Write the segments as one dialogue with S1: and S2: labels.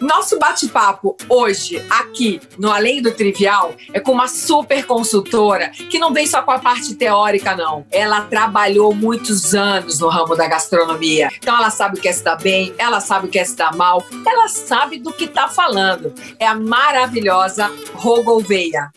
S1: Nosso bate-papo hoje, aqui no Além do Trivial, é com uma super consultora que não vem só com a parte teórica, não. Ela trabalhou muitos anos no ramo da gastronomia. Então ela sabe o que é se dar bem, ela sabe o que é se dar mal, ela sabe do que está falando. É a maravilhosa Rô Gouveia.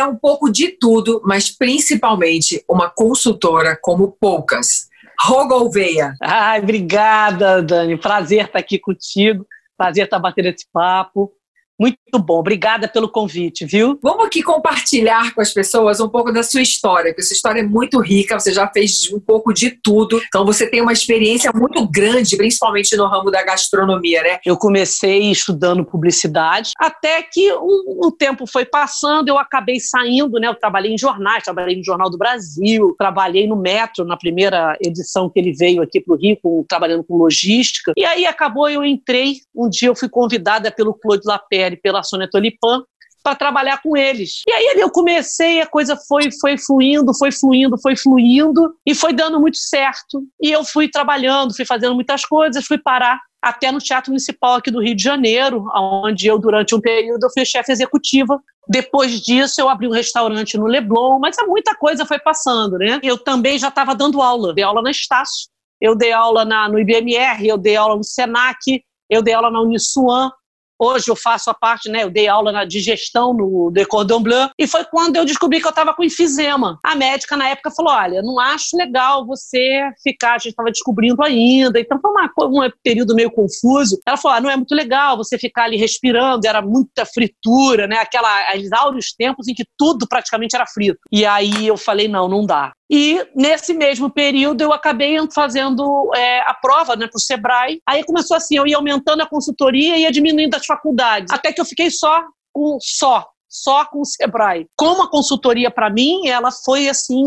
S1: É um pouco de tudo, mas principalmente uma consultora como poucas. Rogolveia.
S2: Ai, obrigada, Dani. Prazer estar aqui contigo. Prazer estar batendo esse papo. Muito bom, obrigada pelo convite, viu?
S1: Vamos aqui compartilhar com as pessoas um pouco da sua história, porque sua história é muito rica, você já fez um pouco de tudo, então você tem uma experiência muito grande, principalmente no ramo da gastronomia, né?
S2: Eu comecei estudando publicidade, até que um, um tempo foi passando, eu acabei saindo, né? Eu trabalhei em jornais, trabalhei no Jornal do Brasil, trabalhei no Metro, na primeira edição que ele veio aqui para o Rio, com, trabalhando com logística, e aí acabou, eu entrei, um dia eu fui convidada pelo Claude Lapierre pela Sônia Tolipan, para trabalhar com eles. E aí eu comecei, a coisa foi foi fluindo, foi fluindo, foi fluindo e foi dando muito certo. E eu fui trabalhando, fui fazendo muitas coisas, fui parar até no Teatro Municipal aqui do Rio de Janeiro, onde eu durante um período eu fui chefe executiva. Depois disso eu abri um restaurante no Leblon, mas muita coisa foi passando, né? Eu também já estava dando aula, dei aula na Estácio, eu dei aula na, no IBMR, eu dei aula no Senac, eu dei aula na Uniswan, Hoje eu faço a parte, né? Eu dei aula na digestão no de Cordon Bleu e foi quando eu descobri que eu estava com enfisema. A médica na época falou: olha, não acho legal você ficar, a gente estava descobrindo ainda, então foi uma, um período meio confuso. Ela falou: ah, não é muito legal você ficar ali respirando, era muita fritura, né? Aquela, aqueles áureos tempos em que tudo praticamente era frito. E aí eu falei: não, não dá. E nesse mesmo período eu acabei fazendo é, a prova né, para o Sebrae. Aí começou assim, eu ia aumentando a consultoria e ia diminuindo as faculdades. Até que eu fiquei só com só só com o Sebrae. Como a consultoria para mim, ela foi assim,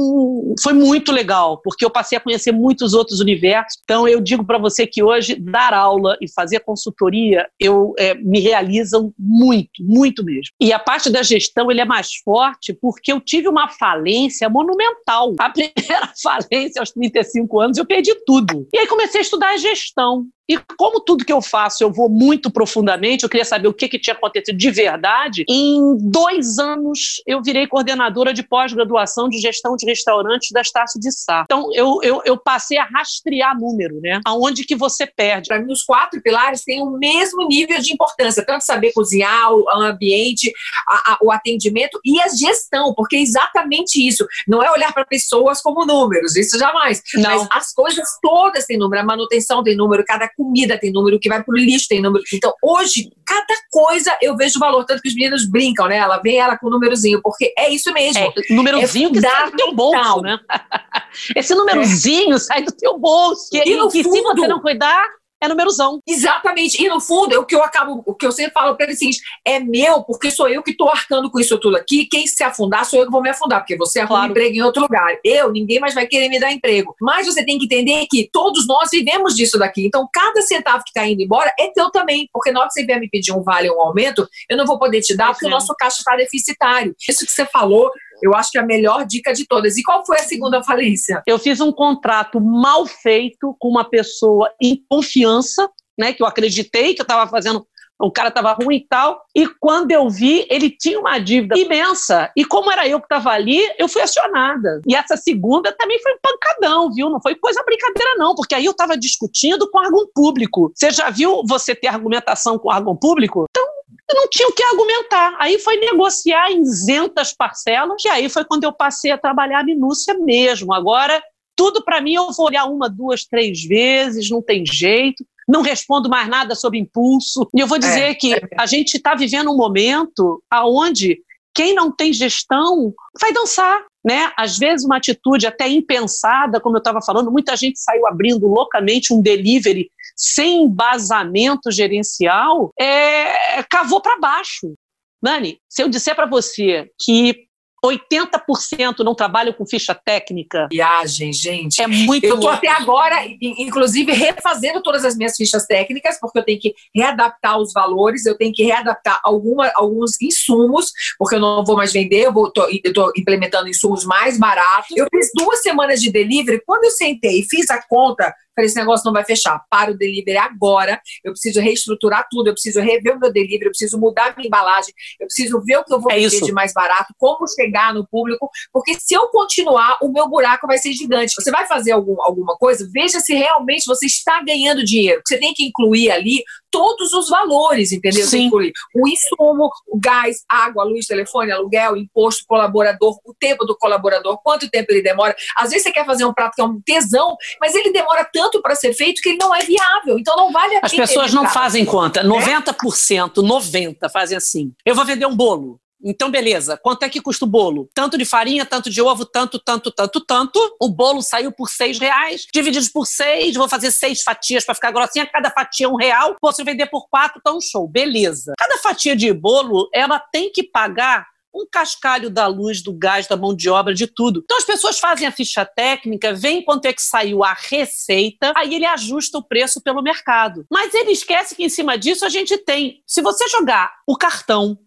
S2: foi muito legal, porque eu passei a conhecer muitos outros universos. Então eu digo para você que hoje dar aula e fazer consultoria, eu é, me realizam muito, muito mesmo. E a parte da gestão ele é mais forte porque eu tive uma falência monumental. A primeira falência aos 35 anos eu perdi tudo. E aí comecei a estudar gestão. E como tudo que eu faço eu vou muito profundamente, eu queria saber o que, que tinha acontecido de verdade. Em dois anos eu virei coordenadora de pós-graduação de gestão de restaurantes da Estácio de Sá. Então eu, eu, eu, passei a rastrear número, né? Aonde que você perde.
S1: Para mim, os quatro pilares têm o mesmo nível de importância, tanto saber cozinhar, o ambiente, a, a, o atendimento e a gestão, porque é exatamente isso. Não é olhar para pessoas como números, isso jamais. Não. Mas as coisas todas têm número, a manutenção tem número, cada comida tem número, o que vai pro lixo tem número. Então, hoje, cada coisa eu vejo valor, tanto que os meninos brincam, né? Ela vem ela com o númerozinho, porque é isso mesmo.
S2: É, númerozinho é que sai do teu bolso, né? Esse númerozinho é. sai do teu bolso. Que, e, no que fundo, se você não cuidar, é numerozão.
S1: Exatamente. E no fundo, o que eu acabo, o que eu sempre falo para ele é o seguinte: é meu, porque sou eu que estou arcando com isso tudo aqui. Quem se afundar sou eu que vou me afundar, porque você arruma claro. emprego em outro lugar. Eu, ninguém mais vai querer me dar emprego. Mas você tem que entender que todos nós vivemos disso daqui. Então, cada centavo que está indo embora é teu também. Porque na hora que você vier me pedir um vale ou um aumento, eu não vou poder te dar, porque o nosso caixa está deficitário. Isso que você falou eu acho que é a melhor dica de todas. E qual foi a segunda falência?
S2: Eu fiz um contrato mal feito com uma pessoa em confiança, né, que eu acreditei que eu estava fazendo o cara estava ruim e tal. E quando eu vi, ele tinha uma dívida imensa. E como era eu que estava ali, eu fui acionada. E essa segunda também foi um pancadão, viu? Não foi coisa brincadeira, não, porque aí eu estava discutindo com órgão público. Você já viu você ter argumentação com órgão público? Então, não tinha o que argumentar. Aí foi negociar em isentas parcelas, e aí foi quando eu passei a trabalhar a minúcia mesmo. Agora, tudo para mim eu vou olhar uma, duas, três vezes, não tem jeito. Não respondo mais nada sob impulso. E eu vou dizer é, que é. a gente está vivendo um momento aonde quem não tem gestão vai dançar. Né? Às vezes, uma atitude até impensada, como eu estava falando, muita gente saiu abrindo loucamente um delivery sem embasamento gerencial, é, cavou para baixo. Nani, se eu disser para você que 80% não trabalham com ficha técnica.
S1: Viagem, gente.
S2: É muito
S1: Eu estou até agora, inclusive, refazendo todas as minhas fichas técnicas, porque eu tenho que readaptar os valores, eu tenho que readaptar alguma, alguns insumos, porque eu não vou mais vender, eu estou implementando insumos mais baratos. Eu fiz duas semanas de delivery, quando eu sentei e fiz a conta, Falei, esse negócio não vai fechar. Para o delivery agora. Eu preciso reestruturar tudo. Eu preciso rever o meu delivery. Eu preciso mudar a minha embalagem. Eu preciso ver o que eu vou é vender isso. de mais barato. Como chegar no público. Porque se eu continuar, o meu buraco vai ser gigante. Você vai fazer algum, alguma coisa, veja se realmente você está ganhando dinheiro. Você tem que incluir ali todos os valores, entendeu?
S2: Sim.
S1: O insumo, o gás, água, luz, telefone, aluguel, imposto, colaborador, o tempo do colaborador, quanto tempo ele demora. Às vezes você quer fazer um prato que é um tesão, mas ele demora tanto para ser feito que ele não é viável. Então não vale a
S2: pena. As pessoas não fazem conta. 90%, 90% fazem assim. Eu vou vender um bolo. Então, beleza. Quanto é que custa o bolo? Tanto de farinha, tanto de ovo, tanto, tanto, tanto, tanto. O bolo saiu por seis reais, divididos por seis. Vou fazer seis fatias para ficar grossinha. Cada fatia é um real. Posso vender por quatro, tá um show. Beleza. Cada fatia de bolo, ela tem que pagar um cascalho da luz, do gás, da mão de obra, de tudo. Então as pessoas fazem a ficha técnica, veem quanto é que saiu a receita, aí ele ajusta o preço pelo mercado. Mas ele esquece que em cima disso a gente tem, se você jogar o cartão,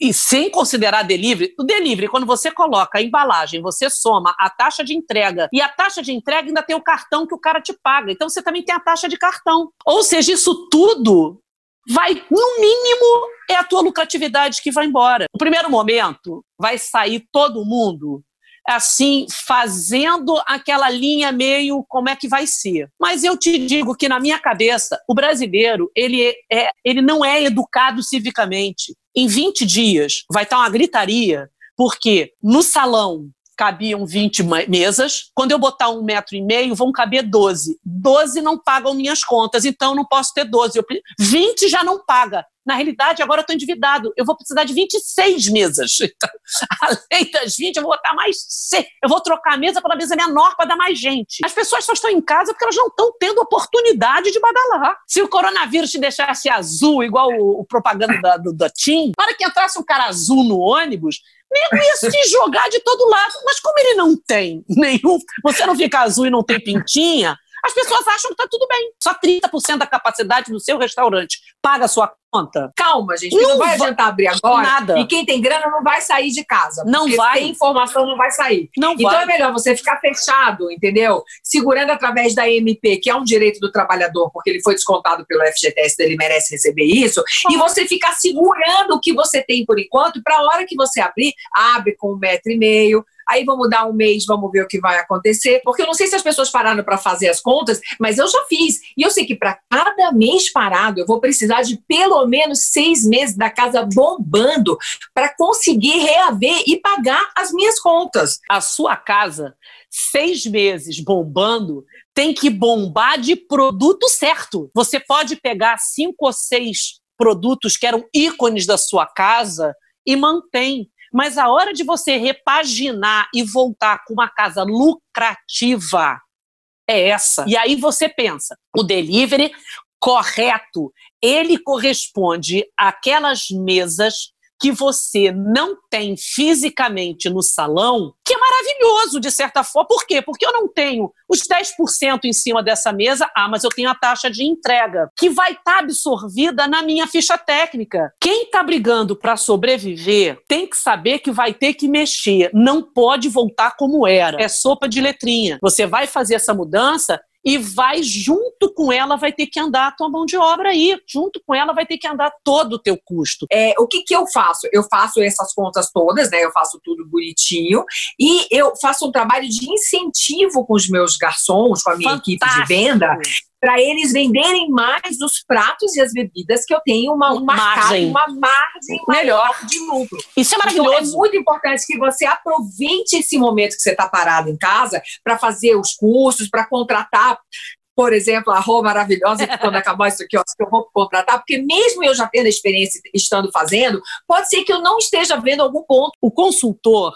S2: e sem considerar delivery, o delivery, quando você coloca a embalagem, você soma a taxa de entrega e a taxa de entrega ainda tem o cartão que o cara te paga. Então você também tem a taxa de cartão. Ou seja, isso tudo vai, no mínimo, é a tua lucratividade que vai embora. No primeiro momento, vai sair todo mundo assim, fazendo aquela linha meio como é que vai ser. Mas eu te digo que na minha cabeça, o brasileiro, ele, é, ele não é educado civicamente. Em 20 dias vai estar uma gritaria, porque no salão cabiam 20 mesas. Quando eu botar um metro e meio, vão caber 12. 12 não pagam minhas contas, então não posso ter 12. Eu, 20 já não paga. Na realidade, agora eu estou endividado. Eu vou precisar de 26 mesas. Então, além das 20, eu vou botar mais. Eu vou trocar a mesa para mesa menor para dar mais gente. As pessoas só estão em casa porque elas não estão tendo oportunidade de badalar. Se o coronavírus te deixasse azul, igual o, o propaganda da, do, TIM, para que entrasse um cara azul no ônibus, nego ia se jogar de todo lado. Mas como ele não tem nenhum. Você não fica azul e não tem pintinha, as pessoas acham que está tudo bem. Só 30% da capacidade do seu restaurante paga a sua conta.
S1: Calma, gente, não, não vai adiantar abrir agora.
S2: Nada.
S1: E quem tem grana não vai sair de casa.
S2: Não vai.
S1: Tem informação, não vai sair.
S2: Não
S1: então
S2: vai.
S1: é melhor você ficar fechado, entendeu? Segurando através da MP, que é um direito do trabalhador, porque ele foi descontado pelo FGTS, ele merece receber isso. Ah. E você ficar segurando o que você tem por enquanto, para a hora que você abrir, abre com um metro e meio aí vamos dar um mês, vamos ver o que vai acontecer. Porque eu não sei se as pessoas pararam para fazer as contas, mas eu já fiz. E eu sei que para cada mês parado, eu vou precisar de pelo menos seis meses da casa bombando para conseguir reaver e pagar as minhas contas.
S2: A sua casa, seis meses bombando, tem que bombar de produto certo. Você pode pegar cinco ou seis produtos que eram ícones da sua casa e mantém. Mas a hora de você repaginar e voltar com uma casa lucrativa é essa. E aí você pensa, o delivery correto, ele corresponde àquelas mesas que você não tem fisicamente no salão, que é maravilhoso de certa forma. Por quê? Porque eu não tenho os 10% em cima dessa mesa, ah, mas eu tenho a taxa de entrega, que vai estar tá absorvida na minha ficha técnica. Quem está brigando para sobreviver tem que saber que vai ter que mexer, não pode voltar como era. É sopa de letrinha. Você vai fazer essa mudança e vai junto com ela vai ter que andar a tua mão de obra aí, junto com ela vai ter que andar todo o teu custo.
S1: É, o que que eu faço? Eu faço essas contas todas, né? Eu faço tudo bonitinho e eu faço um trabalho de incentivo com os meus garçons, com a minha Fantástico. equipe de venda, para eles venderem mais os pratos e as bebidas que eu tenho uma, uma margem, uma margem melhor de lucro.
S2: Isso é maravilhoso.
S1: Então, é muito importante que você aproveite esse momento que você está parado em casa para fazer os cursos, para contratar por exemplo, a Rô maravilhosa, que quando acabar isso aqui, ó, eu vou contratar, porque mesmo eu já tendo a experiência estando fazendo, pode ser que eu não esteja vendo algum ponto.
S2: O consultor,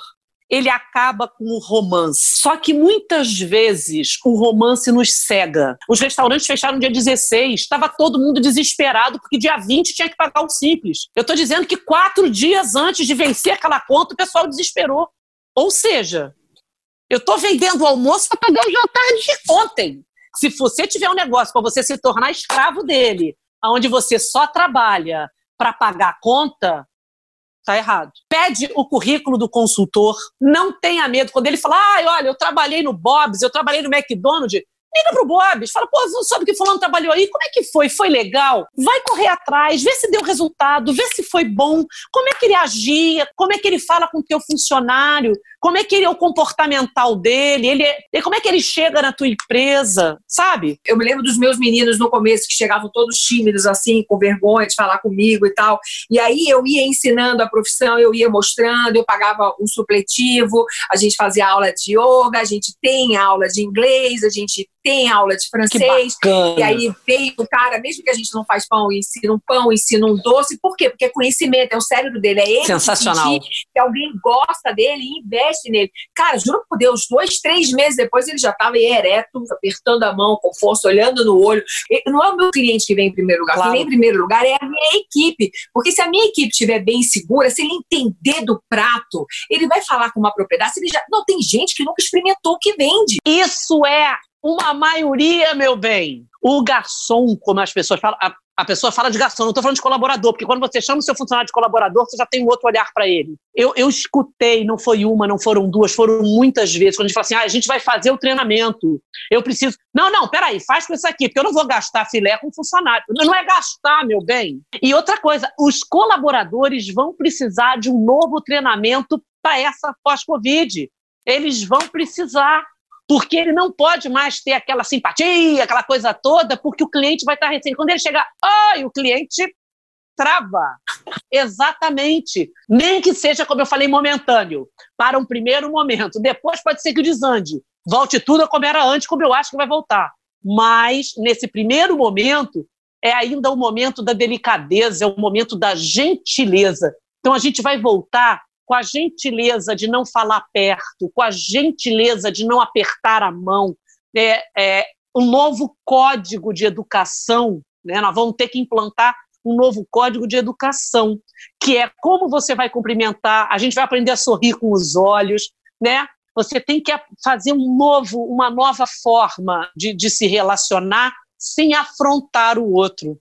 S2: ele acaba com o romance. Só que muitas vezes o romance nos cega. Os restaurantes fecharam dia 16, estava todo mundo desesperado porque dia 20 tinha que pagar o simples. Eu estou dizendo que quatro dias antes de vencer aquela conta, o pessoal desesperou. Ou seja, eu estou vendendo o almoço para pagar o jantar de ontem. Se você tiver um negócio para você se tornar escravo dele, onde você só trabalha para pagar a conta, tá errado. Pede o currículo do consultor, não tenha medo. Quando ele fala, ah, olha, eu trabalhei no Bob's, eu trabalhei no McDonald's, liga pro Bob's, fala, pô, sabe que fulano trabalhou aí? Como é que foi? Foi legal? Vai correr atrás, vê se deu resultado, vê se foi bom, como é que ele agia, como é que ele fala com o teu funcionário, como é que ele é o comportamental dele, ele é, como é que ele chega na tua empresa, sabe?
S1: Eu me lembro dos meus meninos no começo que chegavam todos tímidos assim, com vergonha de falar comigo e tal. E aí eu ia ensinando a profissão, eu ia mostrando, eu pagava um supletivo, a gente fazia aula de yoga, a gente tem aula de inglês, a gente tem aula de francês. E aí veio o cara, mesmo que a gente não faz pão, ensina um pão, ensina um doce. Por quê? Porque é conhecimento, é o cérebro dele, é ele
S2: Sensacional.
S1: que alguém gosta dele e investe nele. Cara, juro por Deus, dois, três meses depois ele já estava ereto, apertando a mão com força, olhando no olho. Não é o meu cliente que vem em primeiro lugar. Claro. Quem vem em primeiro lugar é a minha equipe. Porque se a minha equipe estiver bem segura, se ele entender do prato, ele vai falar com uma propriedade. Se ele já... Não, tem gente que nunca experimentou o que vende.
S2: Isso é uma maioria, meu bem. O garçom, como as pessoas falam, a, a pessoa fala de garçom, não estou falando de colaborador, porque quando você chama o seu funcionário de colaborador, você já tem um outro olhar para ele. Eu, eu escutei, não foi uma, não foram duas, foram muitas vezes, quando a gente fala assim, ah, a gente vai fazer o treinamento, eu preciso... Não, não, peraí, faz com isso aqui, porque eu não vou gastar filé com funcionário. Não é gastar, meu bem. E outra coisa, os colaboradores vão precisar de um novo treinamento para essa pós-Covid. Eles vão precisar porque ele não pode mais ter aquela simpatia, aquela coisa toda, porque o cliente vai estar recebendo. Quando ele chegar, o cliente trava. Exatamente. Nem que seja, como eu falei, momentâneo, para um primeiro momento. Depois pode ser que desande. Volte tudo como era antes, como eu acho que vai voltar. Mas, nesse primeiro momento, é ainda o momento da delicadeza, é o momento da gentileza. Então, a gente vai voltar com a gentileza de não falar perto, com a gentileza de não apertar a mão, é, é, um novo código de educação, né? nós vamos ter que implantar um novo código de educação, que é como você vai cumprimentar, a gente vai aprender a sorrir com os olhos, né? Você tem que fazer um novo, uma nova forma de, de se relacionar sem afrontar o outro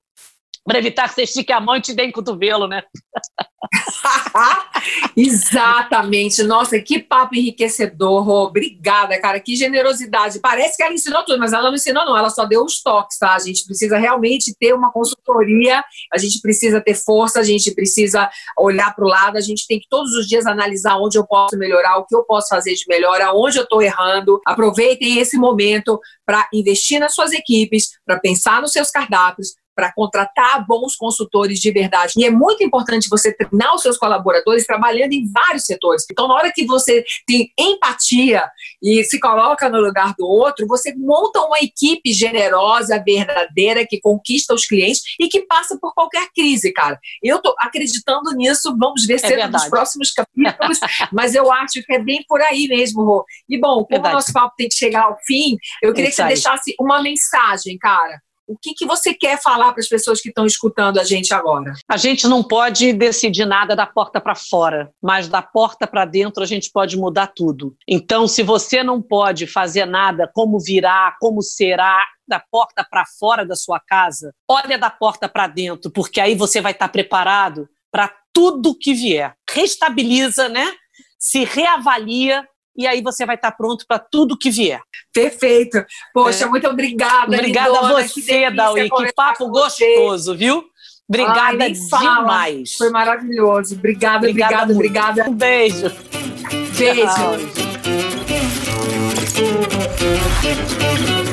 S2: para evitar que você estique a mão e te dê em cotovelo, né?
S1: Exatamente. Nossa, que papo enriquecedor. Obrigada, cara. Que generosidade. Parece que ela ensinou tudo, mas ela não ensinou, não. Ela só deu os toques, tá? A gente precisa realmente ter uma consultoria, a gente precisa ter força, a gente precisa olhar para o lado, a gente tem que todos os dias analisar onde eu posso melhorar, o que eu posso fazer de melhor, aonde eu estou errando. Aproveitem esse momento para investir nas suas equipes, para pensar nos seus cardápios, para contratar bons consultores de verdade. E é muito importante você treinar os seus colaboradores trabalhando em vários setores. Então, na hora que você tem empatia e se coloca no lugar do outro, você monta uma equipe generosa, verdadeira, que conquista os clientes e que passa por qualquer crise, cara. Eu tô acreditando nisso, vamos ver é nos próximos capítulos, mas eu acho que é bem por aí mesmo, Rô. E bom, como verdade. o nosso papo tem que chegar ao fim, eu queria que você deixasse uma mensagem, cara, o que, que você quer falar para as pessoas que estão escutando a gente agora?
S2: A gente não pode decidir nada da porta para fora, mas da porta para dentro a gente pode mudar tudo. Então, se você não pode fazer nada, como virá, como será, da porta para fora da sua casa, olha da porta para dentro, porque aí você vai estar preparado para tudo que vier. Restabiliza, né? Se reavalia e aí você vai estar pronto para tudo que vier.
S1: Perfeito. Poxa, é. muito obrigada.
S2: Obrigada a você, Dawi. Que papo gostoso, viu? Obrigada Ai, demais.
S1: Foi maravilhoso. Obrigada, obrigada, obrigada. obrigada.
S2: Um beijo.
S1: Beijo. Tchau.